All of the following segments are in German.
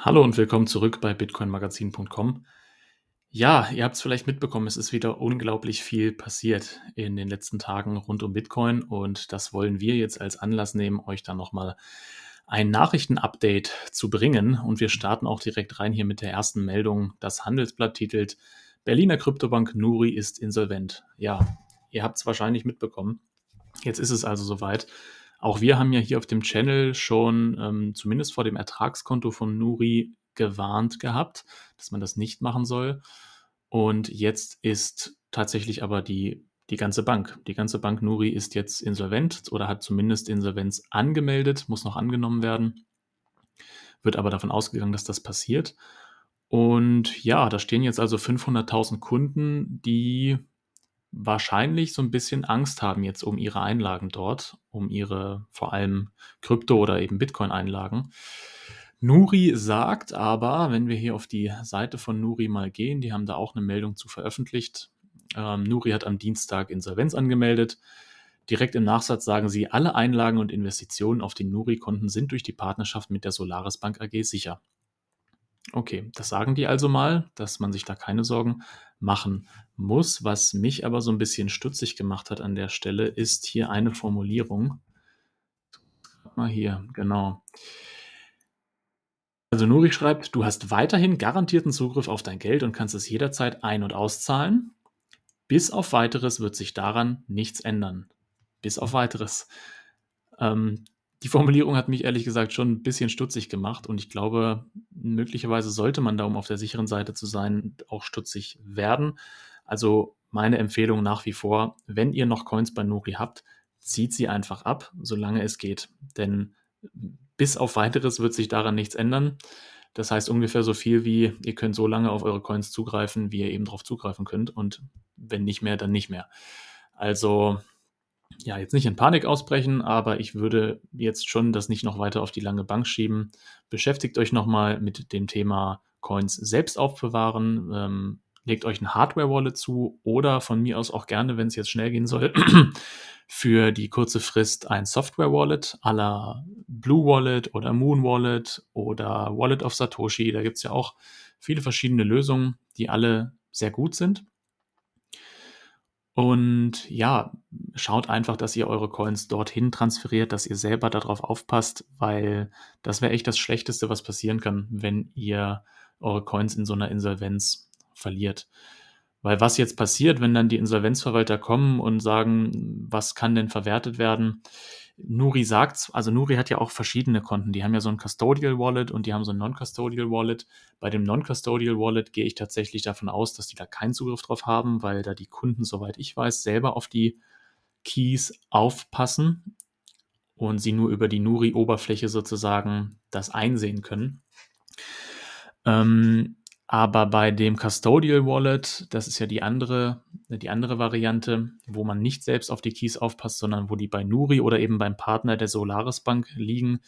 Hallo und willkommen zurück bei bitcoinmagazin.com. Ja, ihr habt es vielleicht mitbekommen, es ist wieder unglaublich viel passiert in den letzten Tagen rund um Bitcoin und das wollen wir jetzt als Anlass nehmen, euch dann nochmal ein Nachrichtenupdate zu bringen und wir starten auch direkt rein hier mit der ersten Meldung. Das Handelsblatt titelt Berliner Kryptobank Nuri ist insolvent. Ja, ihr habt es wahrscheinlich mitbekommen. Jetzt ist es also soweit. Auch wir haben ja hier auf dem Channel schon ähm, zumindest vor dem Ertragskonto von Nuri gewarnt gehabt, dass man das nicht machen soll. Und jetzt ist tatsächlich aber die, die ganze Bank, die ganze Bank Nuri ist jetzt insolvent oder hat zumindest Insolvenz angemeldet, muss noch angenommen werden. Wird aber davon ausgegangen, dass das passiert. Und ja, da stehen jetzt also 500.000 Kunden, die wahrscheinlich so ein bisschen Angst haben jetzt um ihre Einlagen dort, um ihre vor allem Krypto- oder eben Bitcoin-Einlagen. Nuri sagt aber, wenn wir hier auf die Seite von Nuri mal gehen, die haben da auch eine Meldung zu veröffentlicht. Ähm, Nuri hat am Dienstag Insolvenz angemeldet. Direkt im Nachsatz sagen sie, alle Einlagen und Investitionen auf den Nuri-Konten sind durch die Partnerschaft mit der Solaris Bank AG sicher. Okay, das sagen die also mal, dass man sich da keine Sorgen machen muss. Was mich aber so ein bisschen stutzig gemacht hat an der Stelle, ist hier eine Formulierung. Mal hier, genau. Also Nuri schreibt, du hast weiterhin garantierten Zugriff auf dein Geld und kannst es jederzeit ein- und auszahlen. Bis auf weiteres wird sich daran nichts ändern. Bis auf weiteres. Ähm, die Formulierung hat mich ehrlich gesagt schon ein bisschen stutzig gemacht und ich glaube, möglicherweise sollte man da, um auf der sicheren Seite zu sein, auch stutzig werden. Also meine Empfehlung nach wie vor, wenn ihr noch Coins bei Nuri habt, zieht sie einfach ab, solange es geht. Denn bis auf weiteres wird sich daran nichts ändern. Das heißt ungefähr so viel wie, ihr könnt so lange auf eure Coins zugreifen, wie ihr eben darauf zugreifen könnt. Und wenn nicht mehr, dann nicht mehr. Also ja, jetzt nicht in Panik ausbrechen, aber ich würde jetzt schon das nicht noch weiter auf die lange Bank schieben. Beschäftigt euch nochmal mit dem Thema Coins selbst aufbewahren. Ähm, legt euch ein Hardware-Wallet zu oder von mir aus auch gerne, wenn es jetzt schnell gehen soll, für die kurze Frist ein Software-Wallet à la Blue Wallet oder Moon Wallet oder Wallet of Satoshi. Da gibt es ja auch viele verschiedene Lösungen, die alle sehr gut sind. Und ja, schaut einfach, dass ihr eure Coins dorthin transferiert, dass ihr selber darauf aufpasst, weil das wäre echt das Schlechteste, was passieren kann, wenn ihr eure Coins in so einer Insolvenz verliert. Weil was jetzt passiert, wenn dann die Insolvenzverwalter kommen und sagen, was kann denn verwertet werden? Nuri sagt, also Nuri hat ja auch verschiedene Konten. Die haben ja so ein Custodial Wallet und die haben so ein Non-Custodial Wallet. Bei dem Non-Custodial Wallet gehe ich tatsächlich davon aus, dass die da keinen Zugriff drauf haben, weil da die Kunden, soweit ich weiß, selber auf die Keys aufpassen und sie nur über die Nuri-Oberfläche sozusagen das einsehen können. Ähm, aber bei dem Custodial Wallet, das ist ja die andere, die andere Variante, wo man nicht selbst auf die Keys aufpasst, sondern wo die bei Nuri oder eben beim Partner der Solaris Bank liegen,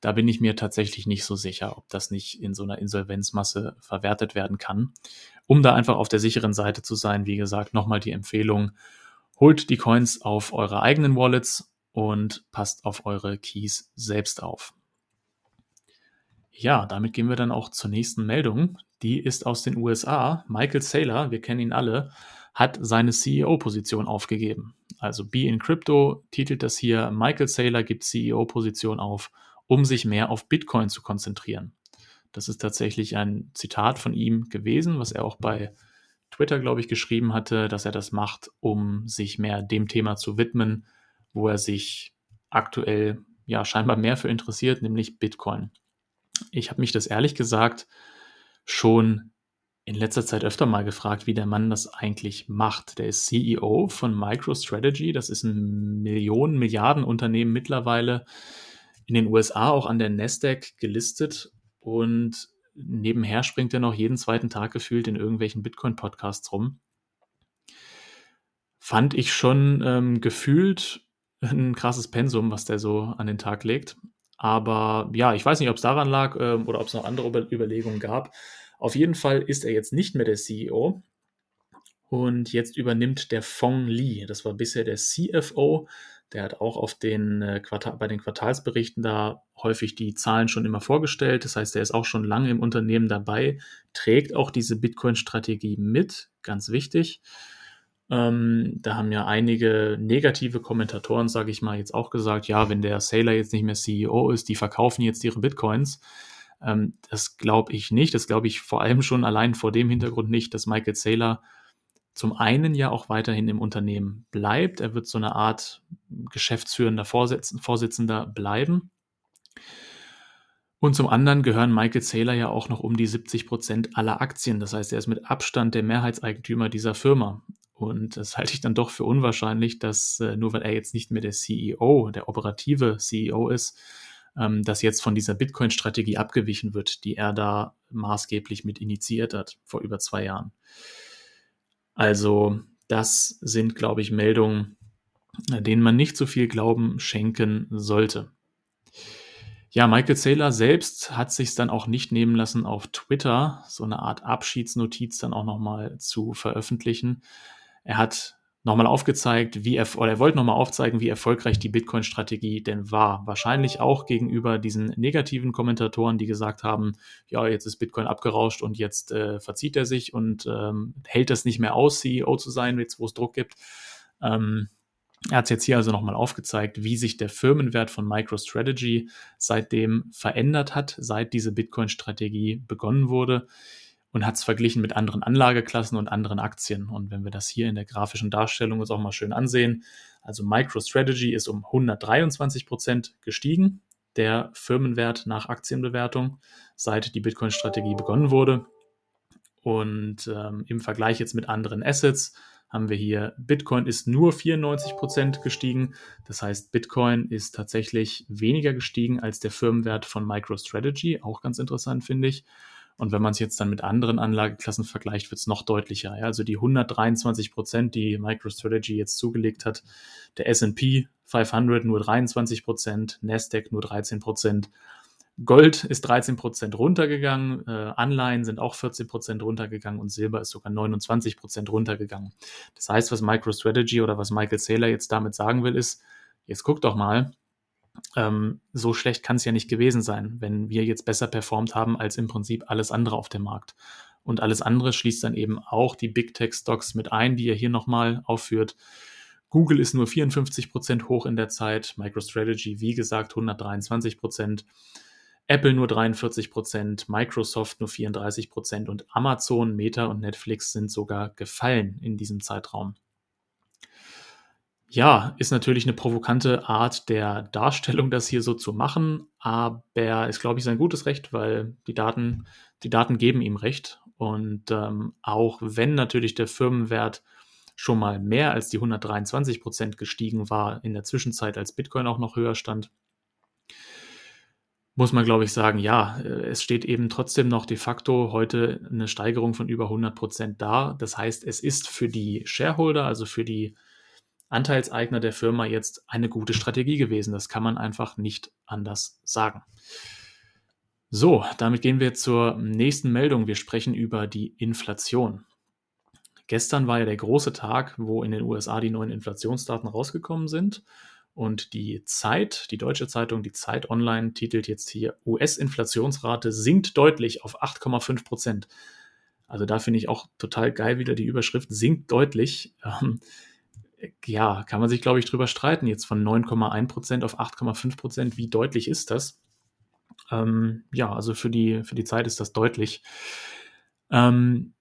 da bin ich mir tatsächlich nicht so sicher, ob das nicht in so einer Insolvenzmasse verwertet werden kann. Um da einfach auf der sicheren Seite zu sein, wie gesagt, nochmal die Empfehlung, holt die Coins auf eure eigenen Wallets und passt auf eure Keys selbst auf. Ja, damit gehen wir dann auch zur nächsten Meldung. Die ist aus den USA. Michael Saylor, wir kennen ihn alle, hat seine CEO-Position aufgegeben. Also Be in Crypto titelt das hier, Michael Saylor gibt CEO-Position auf, um sich mehr auf Bitcoin zu konzentrieren. Das ist tatsächlich ein Zitat von ihm gewesen, was er auch bei Twitter, glaube ich, geschrieben hatte, dass er das macht, um sich mehr dem Thema zu widmen, wo er sich aktuell ja scheinbar mehr für interessiert, nämlich Bitcoin. Ich habe mich das ehrlich gesagt schon in letzter Zeit öfter mal gefragt, wie der Mann das eigentlich macht. Der ist CEO von MicroStrategy, das ist ein Millionen, Milliarden Unternehmen mittlerweile in den USA auch an der Nasdaq gelistet und nebenher springt er noch jeden zweiten Tag gefühlt in irgendwelchen Bitcoin-Podcasts rum. Fand ich schon ähm, gefühlt ein krasses Pensum, was der so an den Tag legt. Aber ja, ich weiß nicht, ob es daran lag ähm, oder ob es noch andere Über Überlegungen gab. Auf jeden Fall ist er jetzt nicht mehr der CEO. Und jetzt übernimmt der Fong Li. Das war bisher der CFO. Der hat auch auf den äh, Quartal, bei den Quartalsberichten da häufig die Zahlen schon immer vorgestellt. Das heißt, er ist auch schon lange im Unternehmen dabei, trägt auch diese Bitcoin-Strategie mit, ganz wichtig. Ähm, da haben ja einige negative Kommentatoren, sage ich mal, jetzt auch gesagt, ja, wenn der Sailor jetzt nicht mehr CEO ist, die verkaufen jetzt ihre Bitcoins. Ähm, das glaube ich nicht. Das glaube ich vor allem schon allein vor dem Hintergrund nicht, dass Michael Saylor zum einen ja auch weiterhin im Unternehmen bleibt. Er wird so eine Art geschäftsführender Vorsitzender bleiben. Und zum anderen gehören Michael Saylor ja auch noch um die 70 Prozent aller Aktien. Das heißt, er ist mit Abstand der Mehrheitseigentümer dieser Firma. Und das halte ich dann doch für unwahrscheinlich, dass äh, nur weil er jetzt nicht mehr der CEO, der operative CEO ist, ähm, dass jetzt von dieser Bitcoin-Strategie abgewichen wird, die er da maßgeblich mit initiiert hat vor über zwei Jahren. Also das sind, glaube ich, Meldungen, äh, denen man nicht so viel Glauben schenken sollte. Ja, Michael Saylor selbst hat sich dann auch nicht nehmen lassen, auf Twitter so eine Art Abschiedsnotiz dann auch nochmal zu veröffentlichen. Er hat nochmal aufgezeigt, wie er, oder er wollte nochmal aufzeigen, wie erfolgreich die Bitcoin-Strategie denn war. Wahrscheinlich auch gegenüber diesen negativen Kommentatoren, die gesagt haben, ja, jetzt ist Bitcoin abgerauscht und jetzt äh, verzieht er sich und ähm, hält das nicht mehr aus, CEO zu sein, jetzt wo es Druck gibt. Ähm, er hat es jetzt hier also nochmal aufgezeigt, wie sich der Firmenwert von MicroStrategy seitdem verändert hat, seit diese Bitcoin-Strategie begonnen wurde und hat es verglichen mit anderen Anlageklassen und anderen Aktien. Und wenn wir das hier in der grafischen Darstellung uns auch mal schön ansehen, also MicroStrategy ist um 123 Prozent gestiegen, der Firmenwert nach Aktienbewertung, seit die Bitcoin-Strategie begonnen wurde. Und ähm, im Vergleich jetzt mit anderen Assets haben wir hier, Bitcoin ist nur 94 Prozent gestiegen. Das heißt, Bitcoin ist tatsächlich weniger gestiegen als der Firmenwert von MicroStrategy. Auch ganz interessant, finde ich. Und wenn man es jetzt dann mit anderen Anlageklassen vergleicht, wird es noch deutlicher. Ja? Also die 123 Prozent, die MicroStrategy jetzt zugelegt hat, der S&P 500 nur 23 Prozent, Nasdaq nur 13 Prozent. Gold ist 13 Prozent runtergegangen, äh, Anleihen sind auch 14 Prozent runtergegangen und Silber ist sogar 29 Prozent runtergegangen. Das heißt, was MicroStrategy oder was Michael Saylor jetzt damit sagen will, ist, jetzt guck doch mal, ähm, so schlecht kann es ja nicht gewesen sein, wenn wir jetzt besser performt haben als im Prinzip alles andere auf dem Markt. Und alles andere schließt dann eben auch die Big Tech Stocks mit ein, die er hier nochmal aufführt. Google ist nur 54 Prozent hoch in der Zeit, MicroStrategy, wie gesagt, 123 Prozent. Apple nur 43 Prozent, Microsoft nur 34 Prozent und Amazon, Meta und Netflix sind sogar gefallen in diesem Zeitraum. Ja, ist natürlich eine provokante Art der Darstellung, das hier so zu machen, aber ist, glaube ich, sein gutes Recht, weil die Daten, die Daten geben ihm recht. Und ähm, auch wenn natürlich der Firmenwert schon mal mehr als die 123 Prozent gestiegen war in der Zwischenzeit, als Bitcoin auch noch höher stand, muss man, glaube ich, sagen, ja, äh, es steht eben trotzdem noch de facto heute eine Steigerung von über 100 Prozent da. Das heißt, es ist für die Shareholder, also für die Anteilseigner der Firma jetzt eine gute Strategie gewesen. Das kann man einfach nicht anders sagen. So, damit gehen wir zur nächsten Meldung. Wir sprechen über die Inflation. Gestern war ja der große Tag, wo in den USA die neuen Inflationsdaten rausgekommen sind. Und die Zeit, die deutsche Zeitung, die Zeit Online, titelt jetzt hier US-Inflationsrate sinkt deutlich auf 8,5 Prozent. Also da finde ich auch total geil wieder die Überschrift sinkt deutlich. Ähm, ja, kann man sich, glaube ich, drüber streiten. Jetzt von 9,1 Prozent auf 8,5 Prozent, wie deutlich ist das? Ähm, ja, also für die, für die Zeit ist das deutlich. Ähm,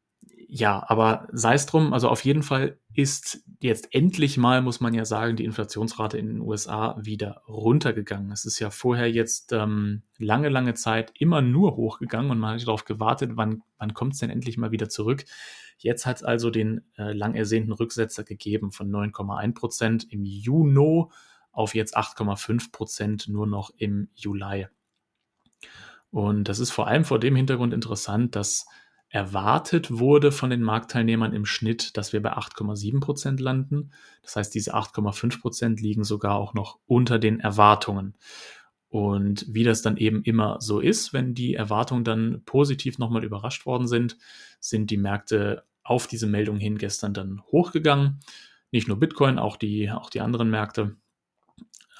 ja, aber sei es drum, also auf jeden Fall ist jetzt endlich mal, muss man ja sagen, die Inflationsrate in den USA wieder runtergegangen. Es ist ja vorher jetzt ähm, lange, lange Zeit immer nur hochgegangen und man hat darauf gewartet, wann, wann kommt es denn endlich mal wieder zurück. Jetzt hat es also den äh, lang ersehnten Rücksetzer gegeben von 9,1 Prozent im Juni auf jetzt 8,5 Prozent nur noch im Juli. Und das ist vor allem vor dem Hintergrund interessant, dass erwartet wurde von den Marktteilnehmern im Schnitt, dass wir bei 8,7 Prozent landen. Das heißt, diese 8,5 Prozent liegen sogar auch noch unter den Erwartungen. Und wie das dann eben immer so ist, wenn die Erwartungen dann positiv nochmal überrascht worden sind, sind die Märkte auf diese Meldung hin gestern dann hochgegangen. Nicht nur Bitcoin, auch die, auch die anderen Märkte.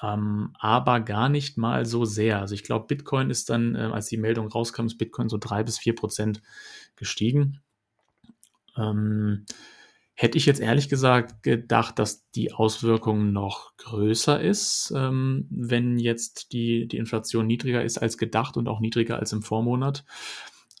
Ähm, aber gar nicht mal so sehr. Also ich glaube, Bitcoin ist dann, äh, als die Meldung rauskam, ist Bitcoin so drei bis vier Prozent gestiegen. Ähm, hätte ich jetzt ehrlich gesagt gedacht, dass die Auswirkung noch größer ist, ähm, wenn jetzt die, die Inflation niedriger ist als gedacht und auch niedriger als im Vormonat.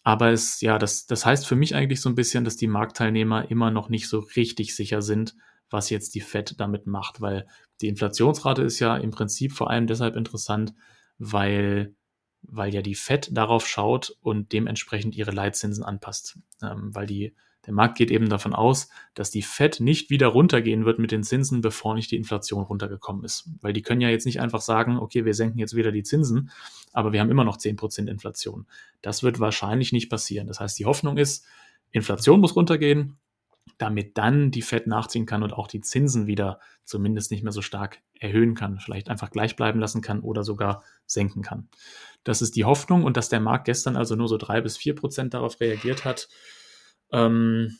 Aber es, ja, das, das heißt für mich eigentlich so ein bisschen, dass die Marktteilnehmer immer noch nicht so richtig sicher sind, was jetzt die Fed damit macht, weil die Inflationsrate ist ja im Prinzip vor allem deshalb interessant, weil, weil ja die Fed darauf schaut und dementsprechend ihre Leitzinsen anpasst, ähm, weil die der Markt geht eben davon aus, dass die Fed nicht wieder runtergehen wird mit den Zinsen, bevor nicht die Inflation runtergekommen ist. Weil die können ja jetzt nicht einfach sagen, okay, wir senken jetzt wieder die Zinsen, aber wir haben immer noch 10% Inflation. Das wird wahrscheinlich nicht passieren. Das heißt, die Hoffnung ist, Inflation muss runtergehen, damit dann die Fed nachziehen kann und auch die Zinsen wieder zumindest nicht mehr so stark erhöhen kann, vielleicht einfach gleich bleiben lassen kann oder sogar senken kann. Das ist die Hoffnung und dass der Markt gestern also nur so drei bis vier Prozent darauf reagiert hat, ähm,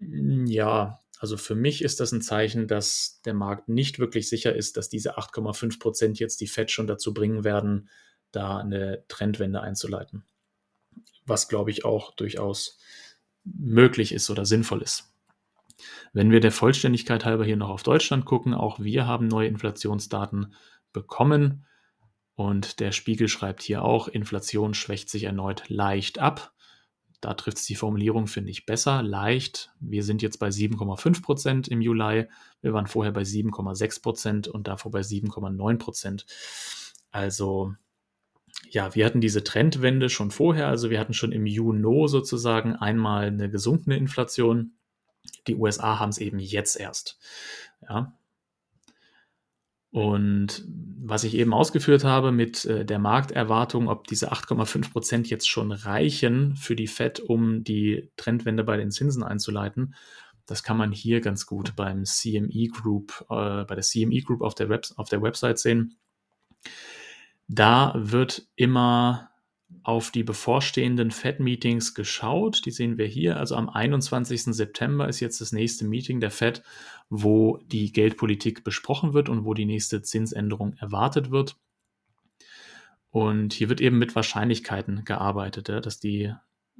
ja, also für mich ist das ein Zeichen, dass der Markt nicht wirklich sicher ist, dass diese 8,5 Prozent jetzt die Fed schon dazu bringen werden, da eine Trendwende einzuleiten. Was, glaube ich, auch durchaus möglich ist oder sinnvoll ist. Wenn wir der Vollständigkeit halber hier noch auf Deutschland gucken, auch wir haben neue Inflationsdaten bekommen. Und der Spiegel schreibt hier auch, Inflation schwächt sich erneut leicht ab. Da trifft es die Formulierung, finde ich, besser, leicht. Wir sind jetzt bei 7,5 Prozent im Juli. Wir waren vorher bei 7,6 Prozent und davor bei 7,9 Prozent. Also, ja, wir hatten diese Trendwende schon vorher. Also, wir hatten schon im Juni sozusagen einmal eine gesunkene Inflation. Die USA haben es eben jetzt erst. Ja, und was ich eben ausgeführt habe mit äh, der Markterwartung, ob diese 8,5 Prozent jetzt schon reichen für die Fed, um die Trendwende bei den Zinsen einzuleiten, das kann man hier ganz gut beim CME Group, äh, bei der CME Group auf der, Web, auf der Website sehen. Da wird immer auf die bevorstehenden Fed-Meetings geschaut. Die sehen wir hier. Also am 21. September ist jetzt das nächste Meeting der Fed, wo die Geldpolitik besprochen wird und wo die nächste Zinsänderung erwartet wird. Und hier wird eben mit Wahrscheinlichkeiten gearbeitet, ja, dass die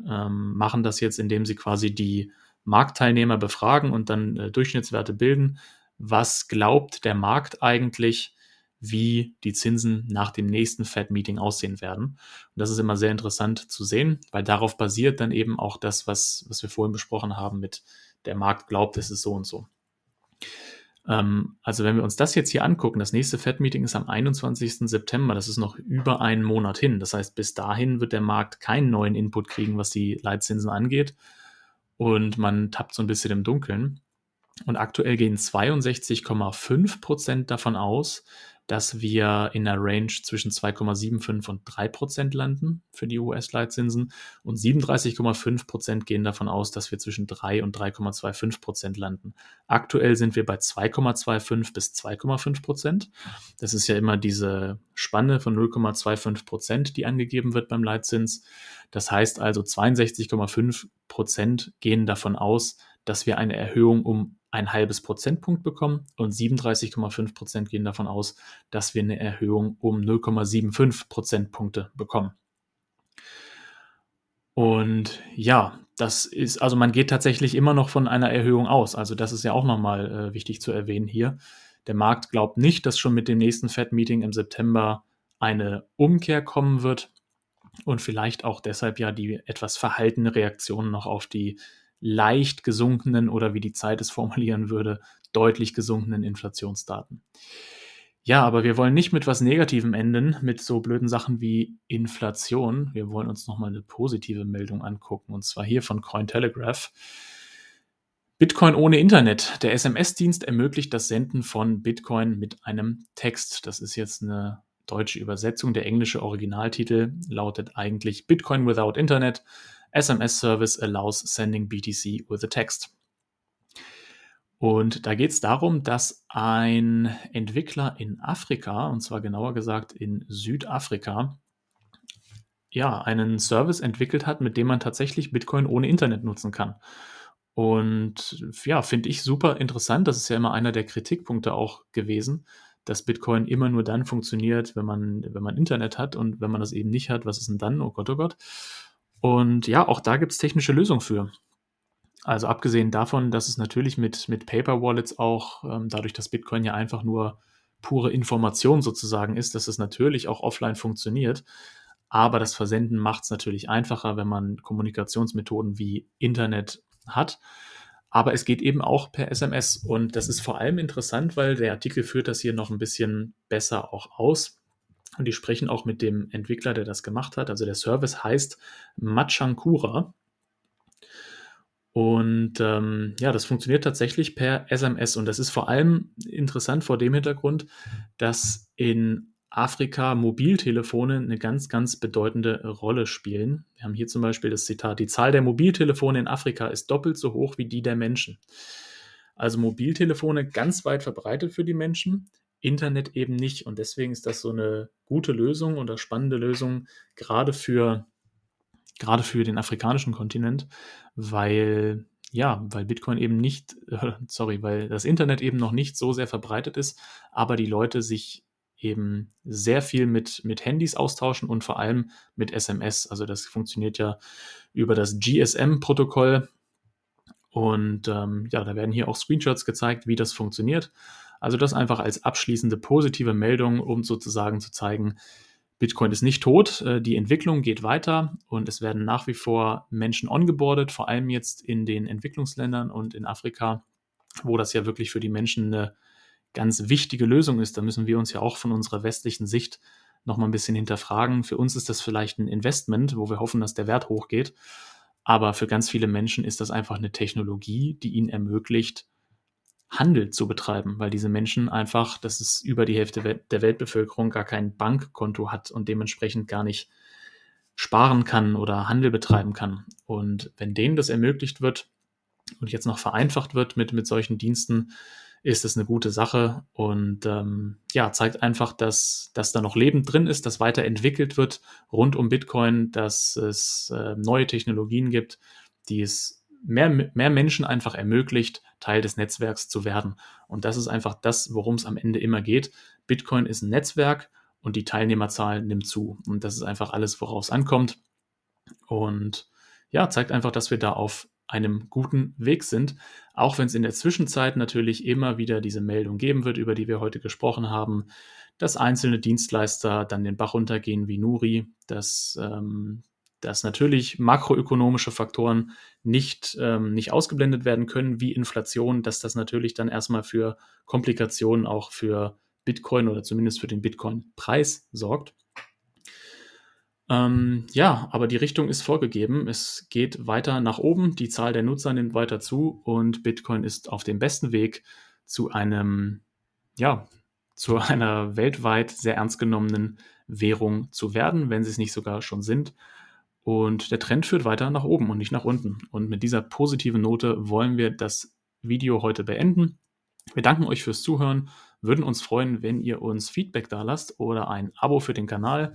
ähm, machen das jetzt, indem sie quasi die Marktteilnehmer befragen und dann äh, Durchschnittswerte bilden. Was glaubt der Markt eigentlich, wie die Zinsen nach dem nächsten Fed-Meeting aussehen werden. Und das ist immer sehr interessant zu sehen, weil darauf basiert dann eben auch das, was, was wir vorhin besprochen haben mit der Markt glaubt, es ist so und so. Ähm, also wenn wir uns das jetzt hier angucken, das nächste Fed-Meeting ist am 21. September, das ist noch über einen Monat hin. Das heißt, bis dahin wird der Markt keinen neuen Input kriegen, was die Leitzinsen angeht. Und man tappt so ein bisschen im Dunkeln. Und aktuell gehen 62,5 Prozent davon aus, dass wir in einer Range zwischen 2,75 und 3 Prozent landen für die US-Leitzinsen und 37,5 Prozent gehen davon aus, dass wir zwischen 3 und 3,25 Prozent landen. Aktuell sind wir bei 2,25 bis 2,5 Prozent. Das ist ja immer diese Spanne von 0,25 Prozent, die angegeben wird beim Leitzins. Das heißt also 62,5 Prozent gehen davon aus, dass wir eine Erhöhung um ein halbes Prozentpunkt bekommen und 37,5 Prozent gehen davon aus, dass wir eine Erhöhung um 0,75 Prozentpunkte bekommen. Und ja, das ist, also man geht tatsächlich immer noch von einer Erhöhung aus. Also das ist ja auch nochmal äh, wichtig zu erwähnen hier. Der Markt glaubt nicht, dass schon mit dem nächsten Fed-Meeting im September eine Umkehr kommen wird und vielleicht auch deshalb ja die etwas verhaltene Reaktion noch auf die leicht gesunkenen oder wie die Zeit es formulieren würde, deutlich gesunkenen Inflationsdaten. Ja, aber wir wollen nicht mit was Negativem enden, mit so blöden Sachen wie Inflation. Wir wollen uns nochmal eine positive Meldung angucken, und zwar hier von Cointelegraph. Bitcoin ohne Internet. Der SMS-Dienst ermöglicht das Senden von Bitcoin mit einem Text. Das ist jetzt eine deutsche Übersetzung. Der englische Originaltitel lautet eigentlich Bitcoin without Internet. SMS Service allows sending BTC with a text. Und da geht es darum, dass ein Entwickler in Afrika, und zwar genauer gesagt in Südafrika, ja, einen Service entwickelt hat, mit dem man tatsächlich Bitcoin ohne Internet nutzen kann. Und ja, finde ich super interessant. Das ist ja immer einer der Kritikpunkte auch gewesen, dass Bitcoin immer nur dann funktioniert, wenn man, wenn man Internet hat und wenn man das eben nicht hat, was ist denn dann? Oh Gott, oh Gott. Und ja, auch da gibt es technische Lösungen für. Also abgesehen davon, dass es natürlich mit, mit Paper Wallets auch, ähm, dadurch, dass Bitcoin ja einfach nur pure Information sozusagen ist, dass es natürlich auch offline funktioniert. Aber das Versenden macht es natürlich einfacher, wenn man Kommunikationsmethoden wie Internet hat. Aber es geht eben auch per SMS. Und das ist vor allem interessant, weil der Artikel führt das hier noch ein bisschen besser auch aus. Und die sprechen auch mit dem Entwickler, der das gemacht hat. Also der Service heißt Machankura. Und ähm, ja, das funktioniert tatsächlich per SMS. Und das ist vor allem interessant vor dem Hintergrund, dass in Afrika Mobiltelefone eine ganz, ganz bedeutende Rolle spielen. Wir haben hier zum Beispiel das Zitat, die Zahl der Mobiltelefone in Afrika ist doppelt so hoch wie die der Menschen. Also Mobiltelefone ganz weit verbreitet für die Menschen, Internet eben nicht. Und deswegen ist das so eine gute Lösung oder spannende Lösung, gerade für, gerade für den afrikanischen Kontinent, weil ja, weil Bitcoin eben nicht, sorry, weil das Internet eben noch nicht so sehr verbreitet ist, aber die Leute sich eben sehr viel mit, mit Handys austauschen und vor allem mit SMS. Also das funktioniert ja über das GSM-Protokoll. Und ähm, ja, da werden hier auch Screenshots gezeigt, wie das funktioniert. Also das einfach als abschließende positive Meldung, um sozusagen zu zeigen, Bitcoin ist nicht tot, äh, die Entwicklung geht weiter und es werden nach wie vor Menschen ongeboardet, vor allem jetzt in den Entwicklungsländern und in Afrika, wo das ja wirklich für die Menschen eine ganz wichtige Lösung ist, da müssen wir uns ja auch von unserer westlichen Sicht noch mal ein bisschen hinterfragen. Für uns ist das vielleicht ein Investment, wo wir hoffen, dass der Wert hochgeht. Aber für ganz viele Menschen ist das einfach eine Technologie, die ihnen ermöglicht, Handel zu betreiben, weil diese Menschen einfach, das ist über die Hälfte der Weltbevölkerung, gar kein Bankkonto hat und dementsprechend gar nicht sparen kann oder Handel betreiben kann. Und wenn denen das ermöglicht wird und jetzt noch vereinfacht wird mit, mit solchen Diensten, ist es eine gute Sache und ähm, ja, zeigt einfach, dass, dass da noch Leben drin ist, dass weiterentwickelt wird rund um Bitcoin, dass es äh, neue Technologien gibt, die es mehr, mehr Menschen einfach ermöglicht, Teil des Netzwerks zu werden. Und das ist einfach das, worum es am Ende immer geht. Bitcoin ist ein Netzwerk und die Teilnehmerzahl nimmt zu. Und das ist einfach alles, worauf es ankommt. Und ja, zeigt einfach, dass wir da auf einem guten Weg sind, auch wenn es in der Zwischenzeit natürlich immer wieder diese Meldung geben wird, über die wir heute gesprochen haben, dass einzelne Dienstleister dann den Bach runtergehen wie Nuri, dass, ähm, dass natürlich makroökonomische Faktoren nicht, ähm, nicht ausgeblendet werden können, wie Inflation, dass das natürlich dann erstmal für Komplikationen auch für Bitcoin oder zumindest für den Bitcoin-Preis sorgt. Ähm, ja, aber die Richtung ist vorgegeben. Es geht weiter nach oben. Die Zahl der Nutzer nimmt weiter zu und Bitcoin ist auf dem besten Weg zu einem, ja, zu einer weltweit sehr ernst genommenen Währung zu werden, wenn sie es nicht sogar schon sind. Und der Trend führt weiter nach oben und nicht nach unten. Und mit dieser positiven Note wollen wir das Video heute beenden. Wir danken euch fürs Zuhören, würden uns freuen, wenn ihr uns Feedback da lasst oder ein Abo für den Kanal.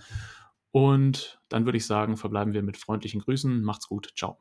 Und dann würde ich sagen, verbleiben wir mit freundlichen Grüßen. Macht's gut. Ciao.